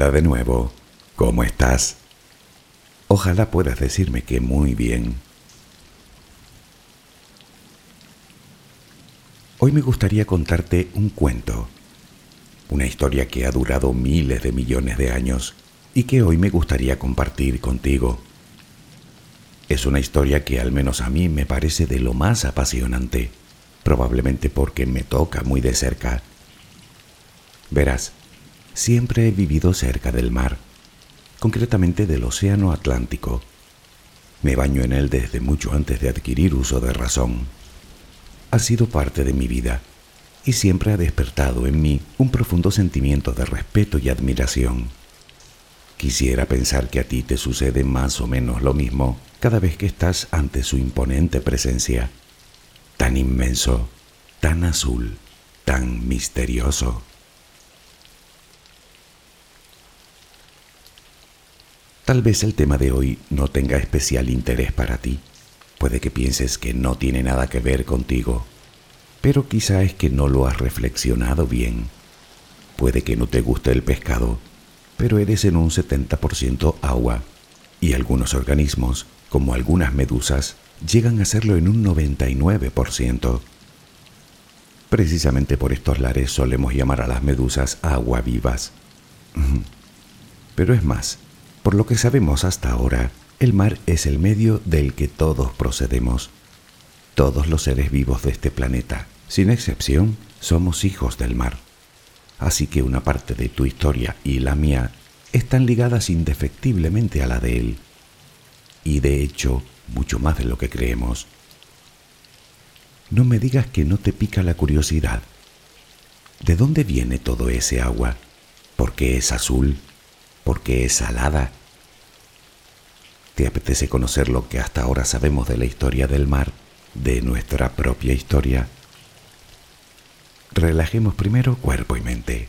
Hola de nuevo. ¿Cómo estás? Ojalá puedas decirme que muy bien. Hoy me gustaría contarte un cuento, una historia que ha durado miles de millones de años y que hoy me gustaría compartir contigo. Es una historia que al menos a mí me parece de lo más apasionante, probablemente porque me toca muy de cerca. Verás, siempre he vivido cerca del mar, concretamente del Océano Atlántico. Me baño en él desde mucho antes de adquirir uso de razón ha sido parte de mi vida y siempre ha despertado en mí un profundo sentimiento de respeto y admiración. Quisiera pensar que a ti te sucede más o menos lo mismo cada vez que estás ante su imponente presencia, tan inmenso, tan azul, tan misterioso. Tal vez el tema de hoy no tenga especial interés para ti Puede que pienses que no tiene nada que ver contigo, pero quizá es que no lo has reflexionado bien. Puede que no te guste el pescado, pero eres en un 70% agua, y algunos organismos, como algunas medusas, llegan a serlo en un 99%. Precisamente por estos lares solemos llamar a las medusas agua vivas. Pero es más, por lo que sabemos hasta ahora, el mar es el medio del que todos procedemos. Todos los seres vivos de este planeta, sin excepción, somos hijos del mar. Así que una parte de tu historia y la mía están ligadas indefectiblemente a la de él. Y de hecho, mucho más de lo que creemos. No me digas que no te pica la curiosidad. ¿De dónde viene todo ese agua? ¿Por qué es azul? ¿Por qué es salada? ¿Te apetece conocer lo que hasta ahora sabemos de la historia del mar, de nuestra propia historia? Relajemos primero cuerpo y mente.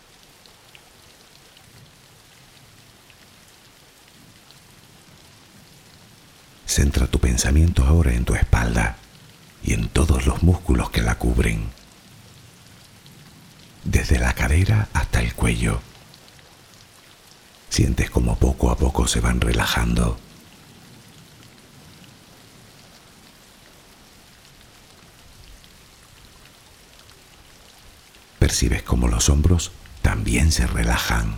Centra tu pensamiento ahora en tu espalda y en todos los músculos que la cubren, desde la cadera hasta el cuello. Sientes como poco a poco se van relajando. Percibes como los hombros también se relajan.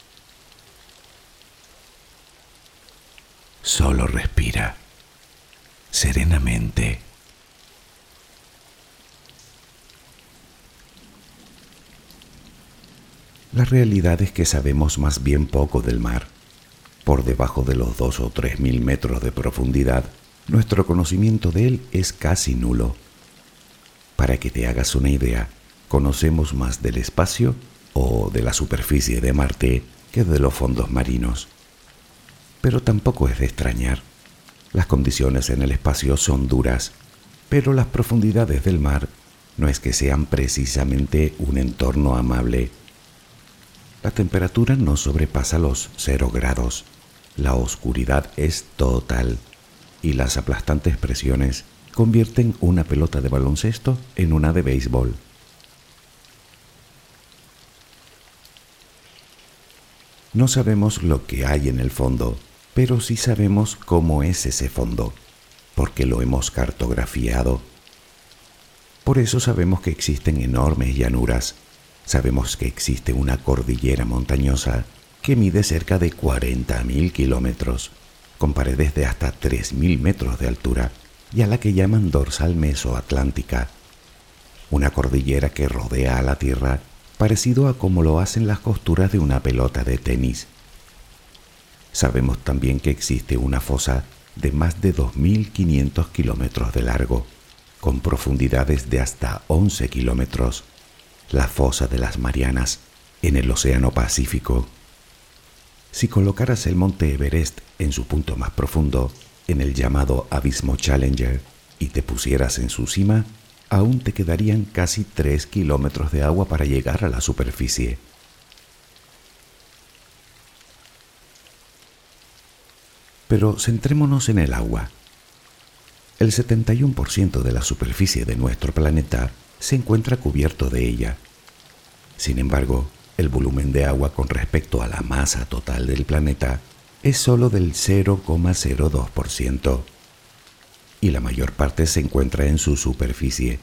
Solo respira serenamente. La realidad es que sabemos más bien poco del mar. Por debajo de los dos o tres mil metros de profundidad, nuestro conocimiento de él es casi nulo. Para que te hagas una idea, conocemos más del espacio o de la superficie de Marte que de los fondos marinos. Pero tampoco es de extrañar. Las condiciones en el espacio son duras, pero las profundidades del mar no es que sean precisamente un entorno amable la temperatura no sobrepasa los cero grados. La oscuridad es total y las aplastantes presiones convierten una pelota de baloncesto en una de béisbol. No sabemos lo que hay en el fondo, pero sí sabemos cómo es ese fondo, porque lo hemos cartografiado. Por eso sabemos que existen enormes llanuras Sabemos que existe una cordillera montañosa que mide cerca de 40.000 kilómetros, con paredes de hasta 3.000 metros de altura, y a la que llaman dorsal mesoatlántica, una cordillera que rodea a la Tierra parecido a como lo hacen las costuras de una pelota de tenis. Sabemos también que existe una fosa de más de 2.500 kilómetros de largo, con profundidades de hasta 11 kilómetros la fosa de las Marianas en el Océano Pacífico. Si colocaras el monte Everest en su punto más profundo, en el llamado Abismo Challenger, y te pusieras en su cima, aún te quedarían casi tres kilómetros de agua para llegar a la superficie. Pero centrémonos en el agua. El 71% de la superficie de nuestro planeta se encuentra cubierto de ella. Sin embargo, el volumen de agua con respecto a la masa total del planeta es solo del 0,02% y la mayor parte se encuentra en su superficie,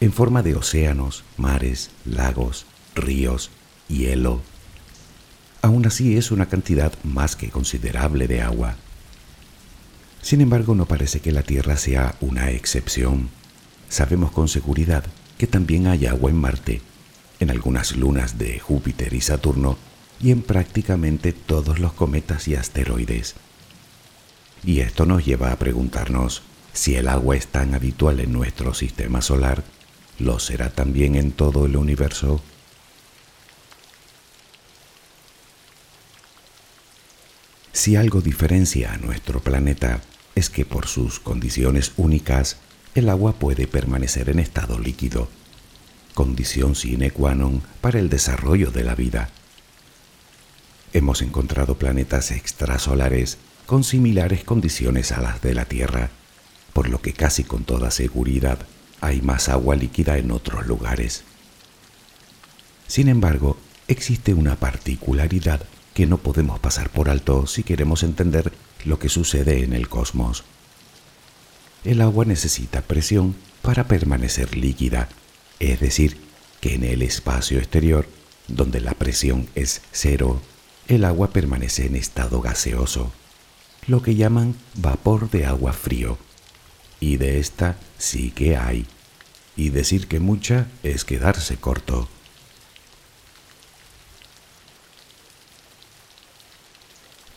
en forma de océanos, mares, lagos, ríos, hielo. Aún así es una cantidad más que considerable de agua. Sin embargo, no parece que la Tierra sea una excepción. Sabemos con seguridad que también hay agua en Marte, en algunas lunas de Júpiter y Saturno y en prácticamente todos los cometas y asteroides. Y esto nos lleva a preguntarnos, Si el agua es tan habitual en nuestro sistema solar, ¿lo será también en todo el universo? Si algo diferencia a nuestro planeta es que por sus condiciones únicas, el agua puede permanecer en estado líquido, condición sine qua non para el desarrollo de la vida. Hemos encontrado planetas extrasolares con similares condiciones a las de la Tierra, por lo que casi con toda seguridad hay más agua líquida en otros lugares. Sin embargo, existe una particularidad que no podemos pasar por alto si queremos entender lo que sucede en el cosmos. El agua necesita presión para permanecer líquida, es decir, que en el espacio exterior, donde la presión es cero, el agua permanece en estado gaseoso, lo que llaman vapor de agua frío. Y de esta sí que hay. Y decir que mucha es quedarse corto.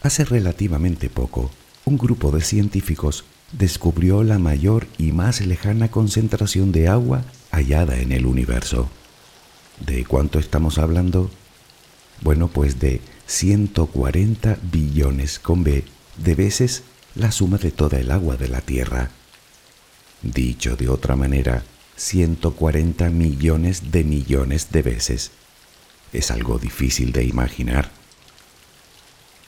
Hace relativamente poco, un grupo de científicos descubrió la mayor y más lejana concentración de agua hallada en el universo. ¿De cuánto estamos hablando? Bueno, pues de 140 billones con B de veces la suma de toda el agua de la Tierra. Dicho de otra manera, 140 millones de millones de veces. Es algo difícil de imaginar.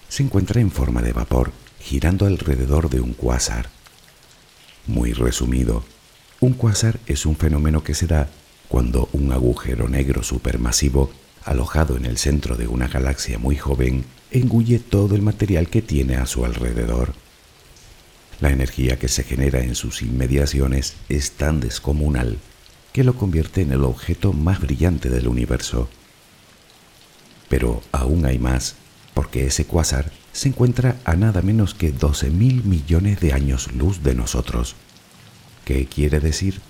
Se encuentra en forma de vapor, girando alrededor de un cuásar. Muy resumido, un cuásar es un fenómeno que se da cuando un agujero negro supermasivo, alojado en el centro de una galaxia muy joven, engulle todo el material que tiene a su alrededor. La energía que se genera en sus inmediaciones es tan descomunal que lo convierte en el objeto más brillante del universo. Pero aún hay más, porque ese cuásar se encuentra a nada menos que 12 mil millones de años luz de nosotros. ¿Qué quiere decir?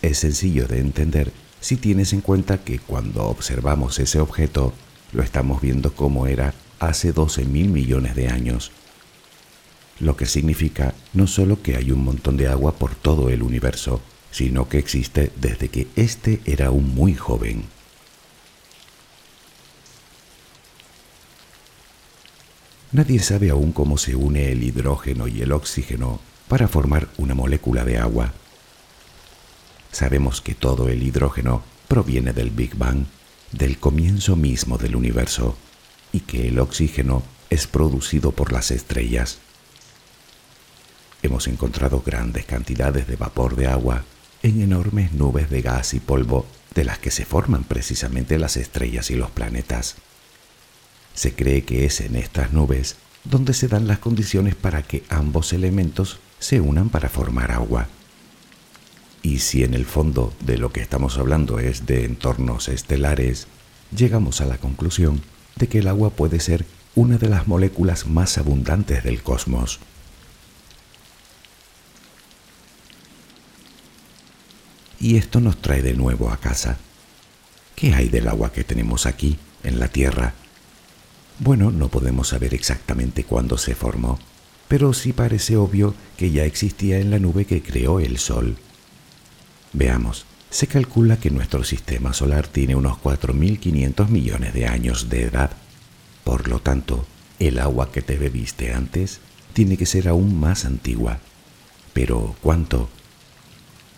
Es sencillo de entender si tienes en cuenta que cuando observamos ese objeto, lo estamos viendo como era hace 12 mil millones de años. Lo que significa no solo que hay un montón de agua por todo el universo, sino que existe desde que éste era un muy joven. Nadie sabe aún cómo se une el hidrógeno y el oxígeno para formar una molécula de agua. Sabemos que todo el hidrógeno proviene del Big Bang, del comienzo mismo del universo, y que el oxígeno es producido por las estrellas. Hemos encontrado grandes cantidades de vapor de agua en enormes nubes de gas y polvo de las que se forman precisamente las estrellas y los planetas. Se cree que es en estas nubes donde se dan las condiciones para que ambos elementos se unan para formar agua. Y si en el fondo de lo que estamos hablando es de entornos estelares, llegamos a la conclusión de que el agua puede ser una de las moléculas más abundantes del cosmos. Y esto nos trae de nuevo a casa. ¿Qué hay del agua que tenemos aquí, en la Tierra? Bueno, no podemos saber exactamente cuándo se formó, pero sí parece obvio que ya existía en la nube que creó el Sol. Veamos, se calcula que nuestro sistema solar tiene unos 4.500 millones de años de edad. Por lo tanto, el agua que te bebiste antes tiene que ser aún más antigua. Pero, ¿cuánto?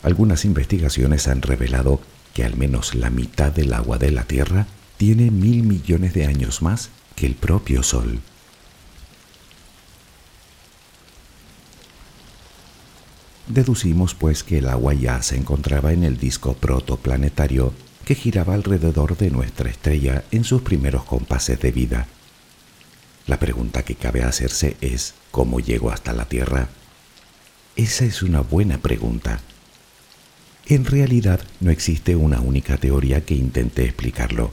Algunas investigaciones han revelado que al menos la mitad del agua de la Tierra tiene mil millones de años más que el propio Sol. Deducimos pues que el agua ya se encontraba en el disco protoplanetario que giraba alrededor de nuestra estrella en sus primeros compases de vida. La pregunta que cabe hacerse es ¿cómo llegó hasta la Tierra? Esa es una buena pregunta. En realidad no existe una única teoría que intente explicarlo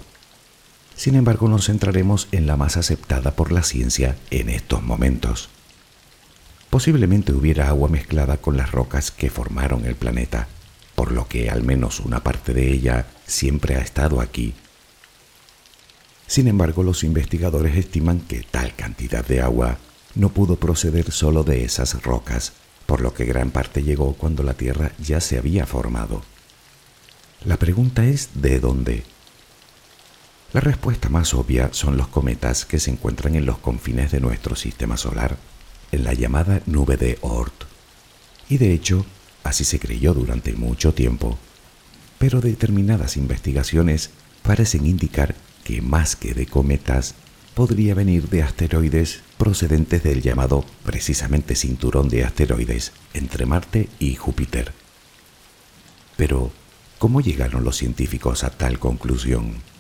sin embargo, nos centraremos en la más aceptada por la ciencia en estos momentos. Posiblemente hubiera agua mezclada con las rocas que formaron el planeta, por lo que al menos una parte de ella siempre ha estado aquí. Sin embargo, los investigadores estiman que tal cantidad de agua no pudo proceder solo de esas rocas, por lo que gran parte llegó cuando la Tierra ya se había formado. La pregunta es ¿de dónde? La respuesta más obvia son los cometas que se encuentran en los confines de nuestro sistema solar, en la llamada nube de Oort. Y de hecho, así se creyó durante mucho tiempo. Pero determinadas investigaciones parecen indicar que más que de cometas, podría venir de asteroides procedentes del llamado precisamente cinturón de asteroides entre Marte y Júpiter. Pero, ¿cómo llegaron los científicos a tal conclusión?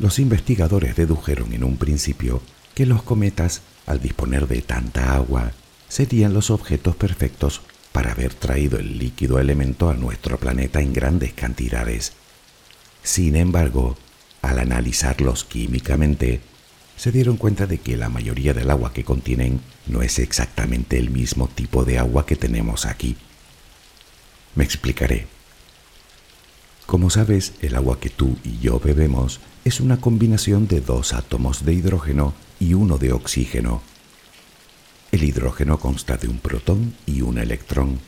Los investigadores dedujeron en un principio que los cometas, al disponer de tanta agua, serían los objetos perfectos para haber traído el líquido elemento a nuestro planeta en grandes cantidades. Sin embargo, al analizarlos químicamente, se dieron cuenta de que la mayoría del agua que contienen no es exactamente el mismo tipo de agua que tenemos aquí. Me explicaré. Como sabes, el agua que tú y yo bebemos es una combinación de dos átomos de hidrógeno y uno de oxígeno. El hidrógeno consta de un protón y un electrón.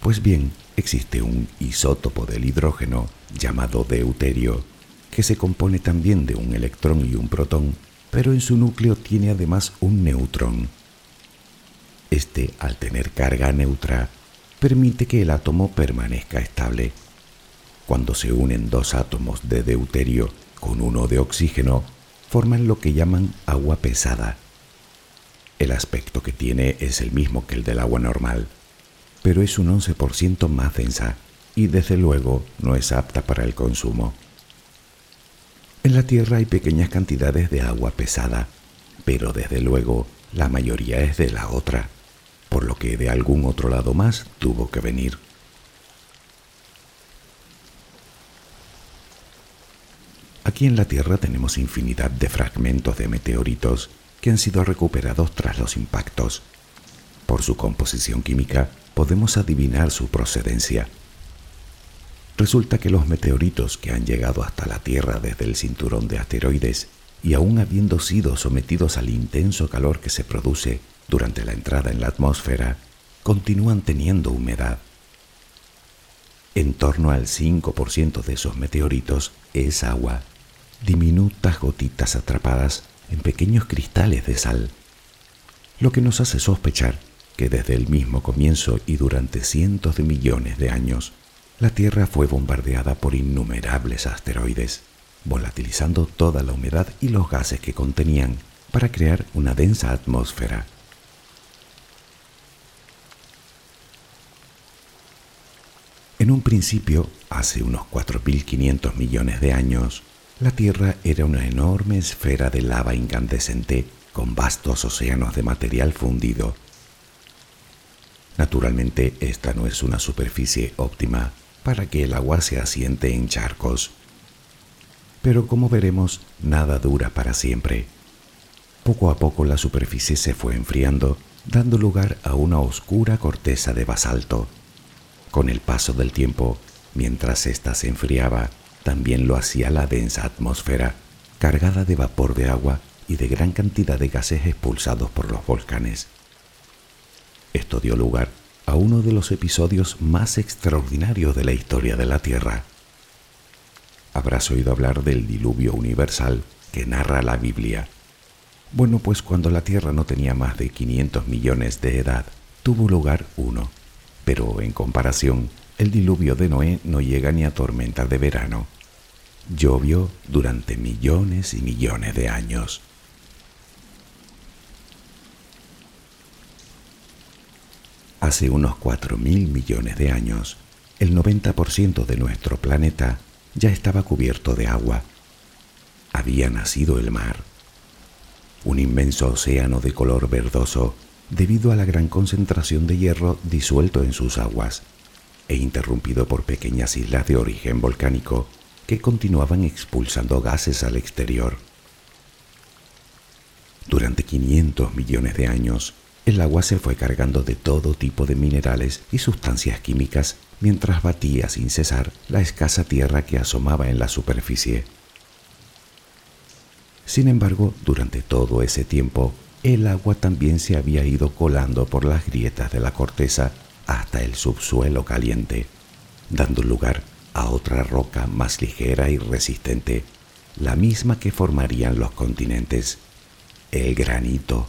Pues bien, existe un isótopo del hidrógeno llamado deuterio, que se compone también de un electrón y un protón, pero en su núcleo tiene además un neutrón. Este, al tener carga neutra, permite que el átomo permanezca estable. Cuando se unen dos átomos de deuterio con uno de oxígeno, forman lo que llaman agua pesada. El aspecto que tiene es el mismo que el del agua normal, pero es un 11% más densa y desde luego no es apta para el consumo. En la Tierra hay pequeñas cantidades de agua pesada, pero desde luego la mayoría es de la otra, por lo que de algún otro lado más tuvo que venir. Aquí en la Tierra tenemos infinidad de fragmentos de meteoritos que han sido recuperados tras los impactos. Por su composición química podemos adivinar su procedencia Resulta que los meteoritos que han llegado hasta la Tierra desde el cinturón de asteroides y aún habiendo sido sometidos al intenso calor que se produce durante la entrada en la atmósfera, continúan teniendo humedad. En torno al 5% de esos meteoritos es agua, diminutas gotitas atrapadas en pequeños cristales de sal, lo que nos hace sospechar que desde el mismo comienzo y durante cientos de millones de años, la Tierra fue bombardeada por innumerables asteroides, volatilizando toda la humedad y los gases que contenían para crear una densa atmósfera. En un principio, hace unos 4.500 millones de años, la Tierra era una enorme esfera de lava incandescente con vastos océanos de material fundido. Naturalmente, esta no es una superficie óptima para que el agua se asiente en charcos. Pero como veremos, nada dura para siempre. Poco a poco la superficie se fue enfriando, dando lugar a una oscura corteza de basalto. Con el paso del tiempo, mientras ésta se enfriaba, también lo hacía la densa atmósfera, cargada de vapor de agua y de gran cantidad de gases expulsados por los volcanes. Esto dio lugar a uno de los episodios más extraordinarios de la historia de la Tierra. Habrás oído hablar del diluvio universal que narra la Biblia. Bueno, pues cuando la Tierra no tenía más de 500 millones de edad, tuvo lugar uno, pero en comparación, el diluvio de Noé no llega ni a tormenta de verano. Llovió durante millones y millones de años. Hace unos 4.000 millones de años, el 90% de nuestro planeta ya estaba cubierto de agua. Había nacido el mar, un inmenso océano de color verdoso debido a la gran concentración de hierro disuelto en sus aguas e interrumpido por pequeñas islas de origen volcánico que continuaban expulsando gases al exterior. Durante 500 millones de años, el agua se fue cargando de todo tipo de minerales y sustancias químicas mientras batía sin cesar la escasa tierra que asomaba en la superficie. Sin embargo, durante todo ese tiempo, el agua también se había ido colando por las grietas de la corteza hasta el subsuelo caliente, dando lugar a otra roca más ligera y resistente, la misma que formarían los continentes, el granito.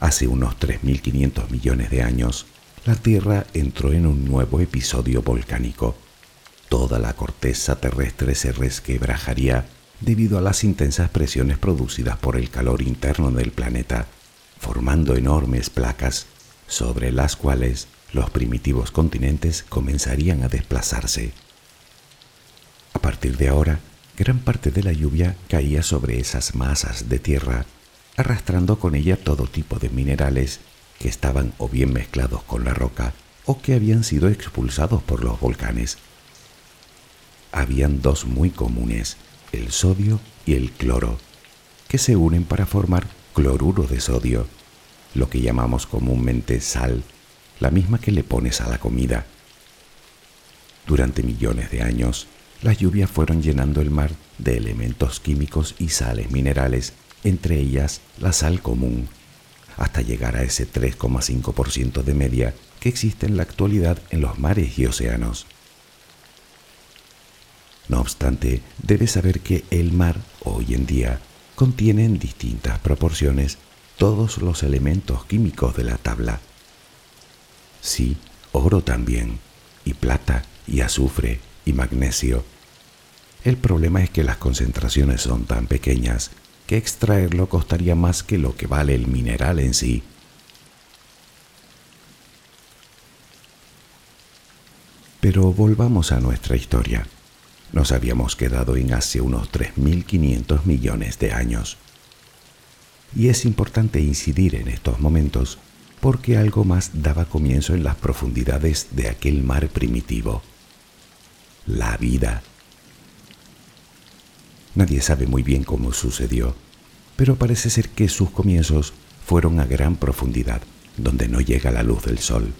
Hace unos 3.500 millones de años, la Tierra entró en un nuevo episodio volcánico. Toda la corteza terrestre se resquebrajaría debido a las intensas presiones producidas por el calor interno del planeta, formando enormes placas sobre las cuales los primitivos continentes comenzarían a desplazarse. A partir de ahora, gran parte de la lluvia caía sobre esas masas de tierra, arrastrando con ella todo tipo de minerales que estaban o bien mezclados con la roca o que habían sido expulsados por los volcanes. Habían dos muy comunes, el sodio y el cloro, que se unen para formar cloruro de sodio, lo que llamamos comúnmente sal, la misma que le pones a la comida. Durante millones de años, las lluvias fueron llenando el mar de elementos químicos y sales minerales, entre ellas la sal común, hasta llegar a ese 3,5% de media que existe en la actualidad en los mares y océanos. No obstante, debes saber que el mar hoy en día contiene en distintas proporciones todos los elementos químicos de la tabla. Sí, oro también, y plata, y azufre, y magnesio. El problema es que las concentraciones son tan pequeñas que extraerlo costaría más que lo que vale el mineral en sí. Pero volvamos a nuestra historia. Nos habíamos quedado en hace unos 3.500 millones de años. Y es importante incidir en estos momentos porque algo más daba comienzo en las profundidades de aquel mar primitivo. La vida. Nadie sabe muy bien cómo sucedió, pero parece ser que sus comienzos fueron a gran profundidad, donde no llega la luz del sol.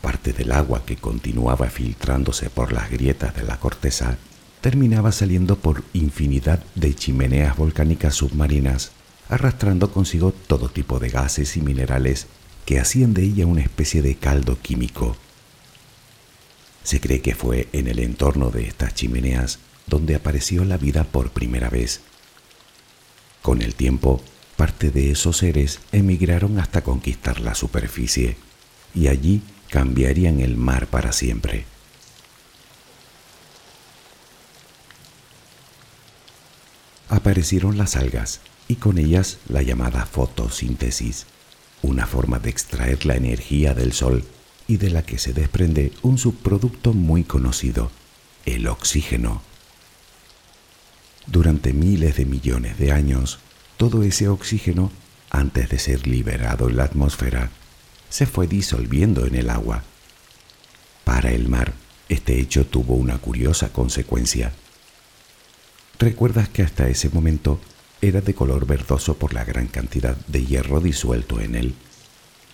Parte del agua que continuaba filtrándose por las grietas de la corteza terminaba saliendo por infinidad de chimeneas volcánicas submarinas, arrastrando consigo todo tipo de gases y minerales que hacían de ella una especie de caldo químico. Se cree que fue en el entorno de estas chimeneas donde apareció la vida por primera vez. Con el tiempo, parte de esos seres emigraron hasta conquistar la superficie y allí cambiarían el mar para siempre. Aparecieron las algas y con ellas la llamada fotosíntesis, una forma de extraer la energía del sol y de la que se desprende un subproducto muy conocido, el oxígeno. Durante miles de millones de años, todo ese oxígeno, antes de ser liberado en la atmósfera, se fue disolviendo en el agua. Para el mar, este hecho tuvo una curiosa consecuencia. Recuerdas que hasta ese momento era de color verdoso por la gran cantidad de hierro disuelto en él,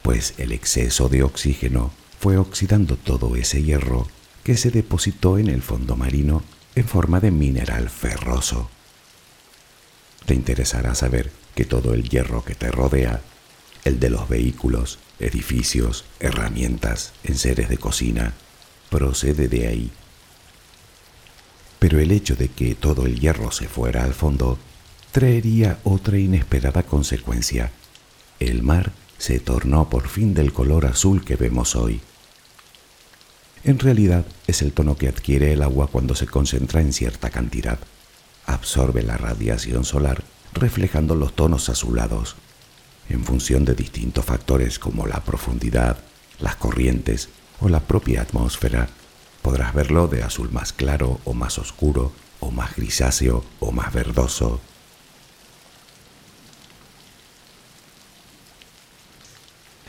pues el exceso de oxígeno fue oxidando todo ese hierro que se depositó en el fondo marino en forma de mineral ferroso. Te interesará saber que todo el hierro que te rodea, el de los vehículos, edificios, herramientas, enseres de cocina, procede de ahí. Pero el hecho de que todo el hierro se fuera al fondo traería otra inesperada consecuencia. El mar se tornó por fin del color azul que vemos hoy. En realidad es el tono que adquiere el agua cuando se concentra en cierta cantidad. Absorbe la radiación solar reflejando los tonos azulados en función de distintos factores como la profundidad, las corrientes o la propia atmósfera. Podrás verlo de azul más claro o más oscuro, o más grisáceo o más verdoso.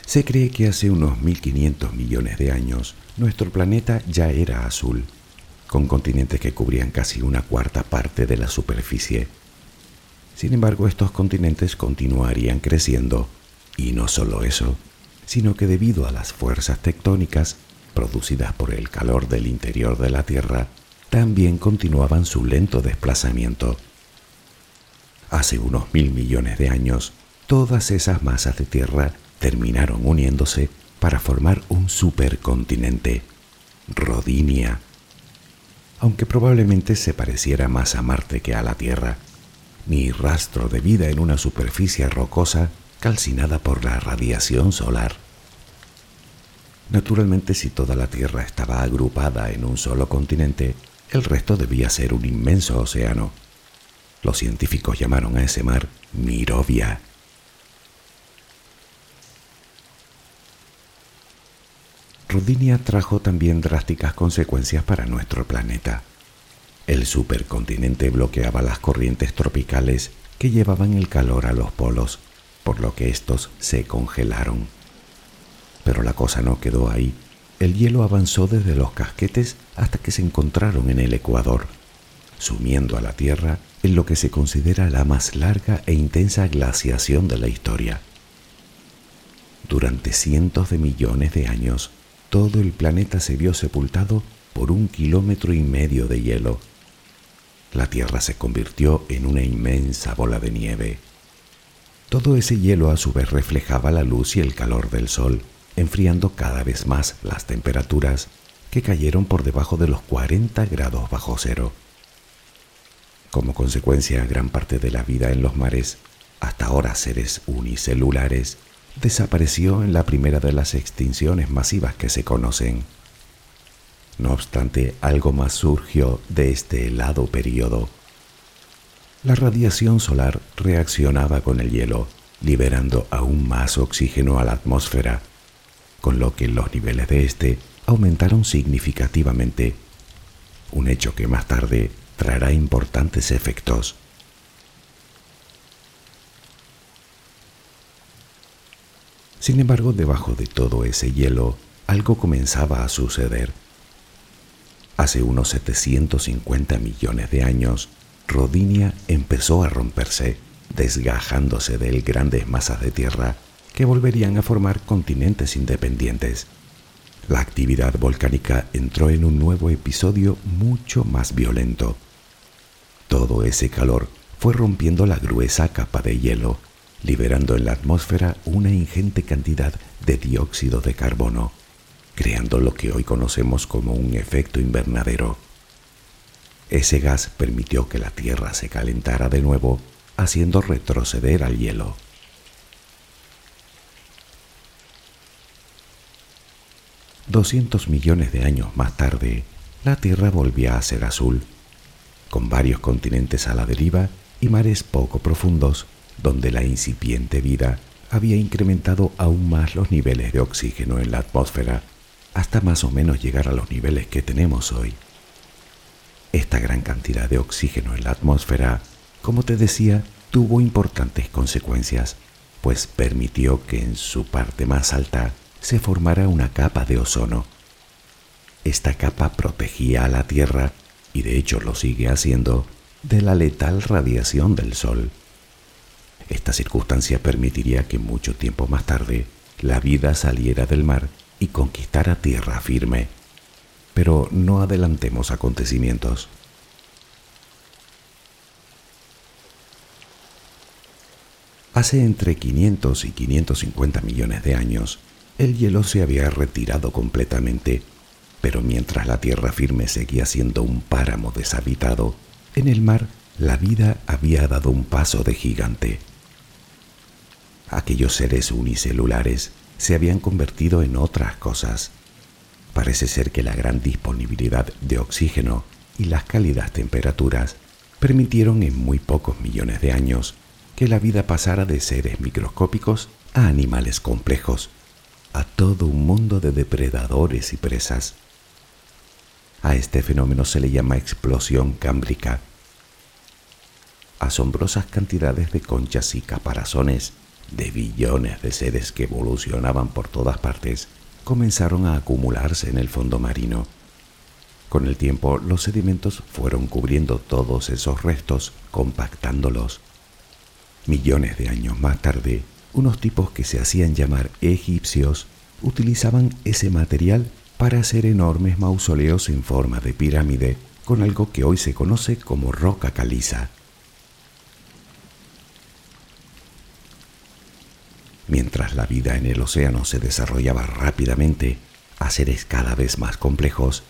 Se cree que hace unos 1500 millones de años nuestro planeta ya era azul, con continentes que cubrían casi una cuarta parte de la superficie sin embargo, estos continentes continuarían creciendo, y no solo eso, sino que debido a las fuerzas tectónicas, producidas por el calor del interior de la Tierra, también continuaban su lento desplazamiento. Hace unos mil millones de años, todas esas masas de tierra terminaron uniéndose para formar un supercontinente, Rodinia. Aunque probablemente se pareciera más a Marte que a la Tierra, ni rastro de vida en una superficie rocosa calcinada por la radiación solar. Naturalmente, si toda la Tierra estaba agrupada en un solo continente, el resto debía ser un inmenso océano. Los científicos llamaron a ese mar Mirovia. Rodinia trajo también drásticas consecuencias para nuestro planeta. El supercontinente bloqueaba las corrientes tropicales que llevaban el calor a los polos, por lo que estos se congelaron. Pero la cosa no quedó ahí. El hielo avanzó desde los casquetes hasta que se encontraron en el Ecuador, sumiendo a la Tierra en lo que se considera la más larga e intensa glaciación de la historia. Durante cientos de millones de años, todo el planeta se vio sepultado por un kilómetro y medio de hielo. La Tierra se convirtió en una inmensa bola de nieve. Todo ese hielo a su vez reflejaba la luz y el calor del Sol, enfriando cada vez más las temperaturas que cayeron por debajo de los 40 grados bajo cero. Como consecuencia, gran parte de la vida en los mares, hasta ahora seres unicelulares, desapareció en la primera de las extinciones masivas que se conocen. No obstante, algo más surgió de este helado periodo. La radiación solar reaccionaba con el hielo, liberando aún más oxígeno a la atmósfera, con lo que los niveles de este aumentaron significativamente, un hecho que más tarde traerá importantes efectos. Sin embargo, debajo de todo ese hielo, algo comenzaba a suceder. Hace unos 750 millones de años, Rodinia empezó a romperse, desgajándose de grandes masas de tierra que volverían a formar continentes independientes. La actividad volcánica entró en un nuevo episodio mucho más violento. Todo ese calor fue rompiendo la gruesa capa de hielo liberando en la atmósfera una ingente cantidad de dióxido de carbono, creando lo que hoy conocemos como un efecto invernadero. Ese gas permitió que la Tierra se calentara de nuevo, haciendo retroceder al hielo. Doscientos millones de años más tarde, la Tierra volvía a ser azul, con varios continentes a la deriva y mares poco profundos donde la incipiente vida había incrementado aún más los niveles de oxígeno en la atmósfera hasta más o menos llegar a los niveles que tenemos hoy. Esta gran cantidad de oxígeno en la atmósfera, como te decía, tuvo importantes consecuencias, pues permitió que en su parte más alta se formara una capa de ozono. Esta capa protegía a la Tierra, y de hecho lo sigue haciendo, de la letal radiación del Sol. Esta circunstancia permitiría que mucho tiempo más tarde la vida saliera del mar y conquistara tierra firme. Pero no adelantemos acontecimientos. Hace entre 500 y 550 millones de años, el hielo se había retirado completamente, pero mientras la tierra firme seguía siendo un páramo deshabitado, en el mar la vida había dado un paso de gigante aquellos seres unicelulares se habían convertido en otras cosas. Parece ser que la gran disponibilidad de oxígeno y las cálidas temperaturas permitieron en muy pocos millones de años que la vida pasara de seres microscópicos a animales complejos, a todo un mundo de depredadores y presas. A este fenómeno se le llama explosión cámbrica. Asombrosas cantidades de conchas y caparazones de billones de seres que evolucionaban por todas partes comenzaron a acumularse en el fondo marino. Con el tiempo los sedimentos fueron cubriendo todos esos restos, compactándolos. Millones de años más tarde, unos tipos que se hacían llamar egipcios utilizaban ese material para hacer enormes mausoleos en forma de pirámide con algo que hoy se conoce como roca caliza. Mientras la vida en el océano se desarrollaba rápidamente a seres cada vez más complejos,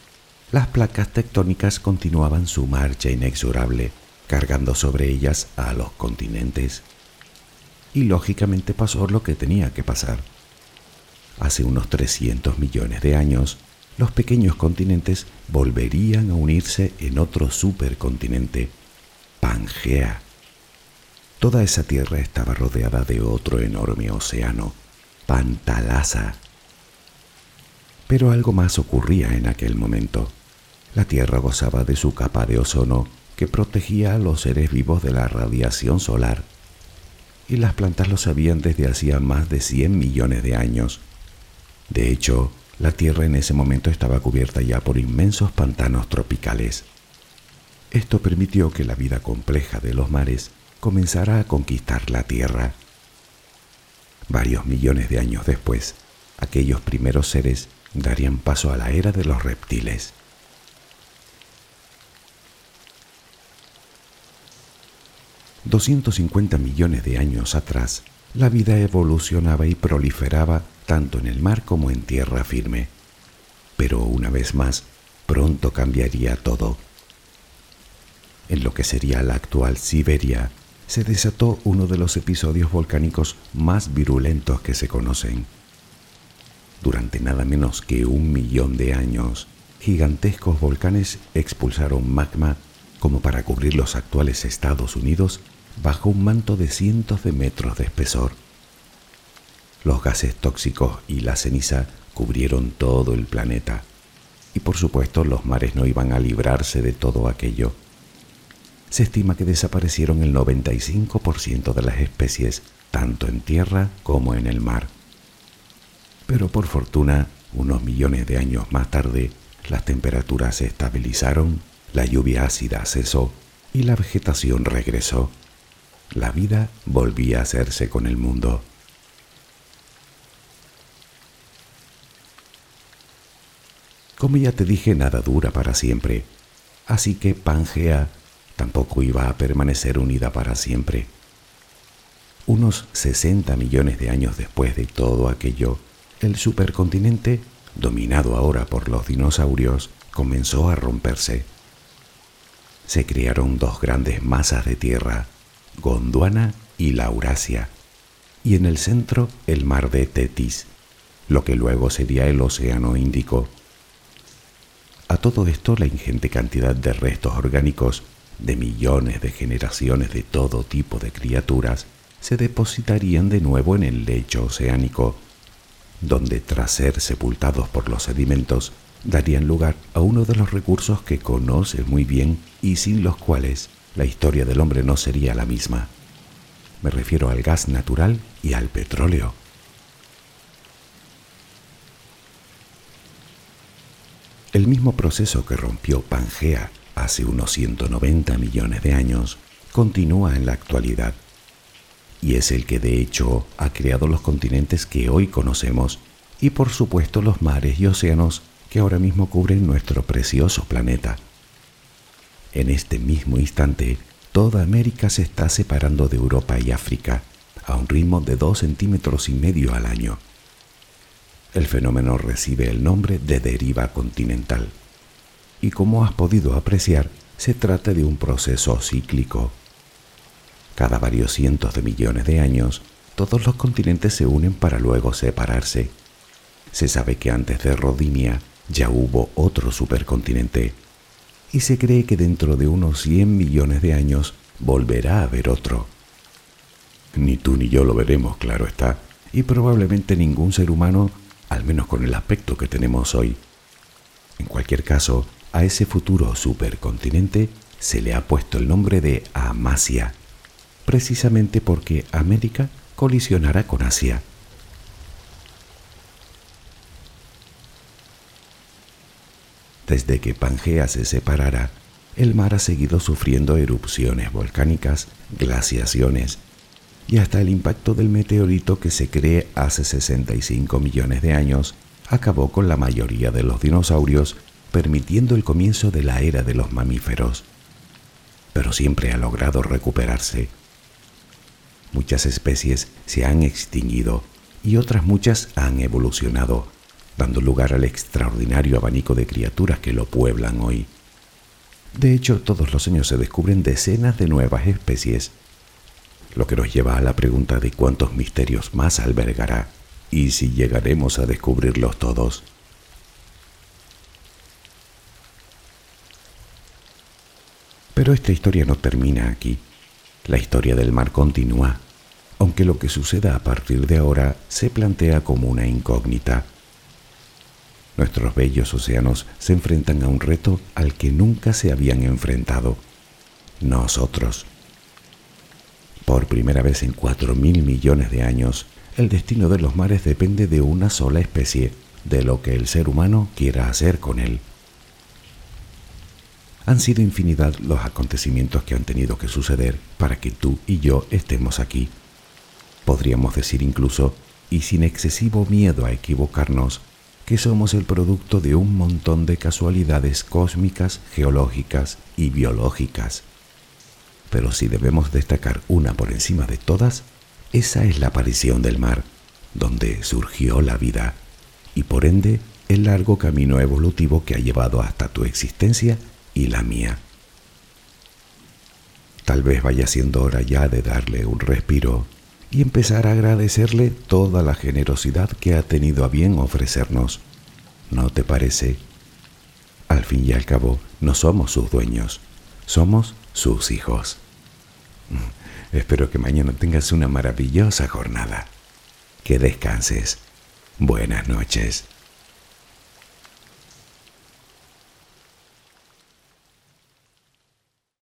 las placas tectónicas continuaban su marcha inexorable, cargando sobre ellas a los continentes. Y lógicamente pasó lo que tenía que pasar. Hace unos 300 millones de años, los pequeños continentes volverían a unirse en otro supercontinente, Pangea. Toda esa tierra estaba rodeada de otro enorme océano, Pantalasa. Pero algo más ocurría en aquel momento. La Tierra gozaba de su capa de ozono que protegía a los seres vivos de la radiación solar. Y las plantas lo sabían desde hacía más de 100 millones de años. De hecho, la Tierra en ese momento estaba cubierta ya por inmensos pantanos tropicales. Esto permitió que la vida compleja de los mares comenzara a conquistar la Tierra. Varios millones de años después, aquellos primeros seres darían paso a la era de los reptiles. 250 millones de años atrás, la vida evolucionaba y proliferaba tanto en el mar como en tierra firme. Pero una vez más, pronto cambiaría todo. En lo que sería la actual Siberia, se desató uno de los episodios volcánicos más virulentos que se conocen. Durante nada menos que un millón de años, gigantescos volcanes expulsaron magma como para cubrir los actuales Estados Unidos bajo un manto de cientos de metros de espesor. Los gases tóxicos y la ceniza cubrieron todo el planeta. Y por supuesto los mares no iban a librarse de todo aquello. Se estima que desaparecieron el 95% de las especies, tanto en tierra como en el mar. Pero por fortuna, unos millones de años más tarde, las temperaturas se estabilizaron, la lluvia ácida cesó y la vegetación regresó la vida volvía a hacerse con el mundo. Como ya te dije, nada dura para siempre, así que Pangea tampoco iba a permanecer unida para siempre. Unos 60 millones de años después de todo aquello, el supercontinente, dominado ahora por los dinosaurios, comenzó a romperse. Se crearon dos grandes masas de tierra, Gondwana y Laurasia, y en el centro el mar de Tetis, lo que luego sería el Océano Índico. A todo esto la ingente cantidad de restos orgánicos de millones de generaciones de todo tipo de criaturas se depositarían de nuevo en el lecho oceánico, donde tras ser sepultados por los sedimentos darían lugar a uno de los recursos que conoces muy bien y sin los cuales la historia del hombre no sería la misma. Me refiero al gas natural y al petróleo. El mismo proceso que rompió Pangea hace unos 190 millones de años continúa en la actualidad y es el que de hecho ha creado los continentes que hoy conocemos y por supuesto los mares y océanos que ahora mismo cubren nuestro precioso planeta. En este mismo instante, toda América se está separando de Europa y África a un ritmo de dos centímetros y medio al año. El fenómeno recibe el nombre de deriva continental. Y como has podido apreciar, se trata de un proceso cíclico. Cada varios cientos de millones de años, todos los continentes se unen para luego separarse. Se sabe que antes de Rodinia ya hubo otro supercontinente y se cree que dentro de unos 100 millones de años volverá a haber otro. Ni tú ni yo lo veremos, claro está, y probablemente ningún ser humano, al menos con el aspecto que tenemos hoy. En cualquier caso, a ese futuro supercontinente se le ha puesto el nombre de Amasia, precisamente porque América colisionará con Asia. Desde que Pangea se separara, el mar ha seguido sufriendo erupciones volcánicas, glaciaciones y hasta el impacto del meteorito que se cree hace 65 millones de años acabó con la mayoría de los dinosaurios, permitiendo el comienzo de la era de los mamíferos. Pero siempre ha logrado recuperarse. Muchas especies se han extinguido y otras muchas han evolucionado, dando lugar al extraordinario abanico de criaturas que lo pueblan hoy. De hecho, todos los años se descubren decenas de nuevas especies, lo que nos lleva a la pregunta de cuántos misterios más albergará y si llegaremos a descubrirlos todos. Pero esta historia no termina aquí. La historia del mar continúa, aunque lo que suceda a partir de ahora se plantea como una incógnita. Nuestros bellos océanos se enfrentan a un reto al que nunca se habían enfrentado. Nosotros. Por primera vez en cuatro mil millones de años, el destino de los mares depende de una sola especie, de lo que el ser humano quiera hacer con él. Han sido infinidad los acontecimientos que han tenido que suceder para que tú y yo estemos aquí. Podríamos decir incluso, y sin excesivo miedo a equivocarnos, que somos el producto de un montón de casualidades cósmicas, geológicas y biológicas. Pero si debemos destacar una por encima de todas, esa es la aparición del mar, donde surgió la vida, y por ende el largo camino evolutivo que ha llevado hasta tu existencia y la mía. Tal vez vaya siendo hora ya de darle un respiro y empezar a agradecerle toda la generosidad que ha tenido a bien ofrecernos. ¿No te parece? Al fin y al cabo, no somos sus dueños, somos sus hijos. Espero que mañana tengas una maravillosa jornada. Que descanses. Buenas noches.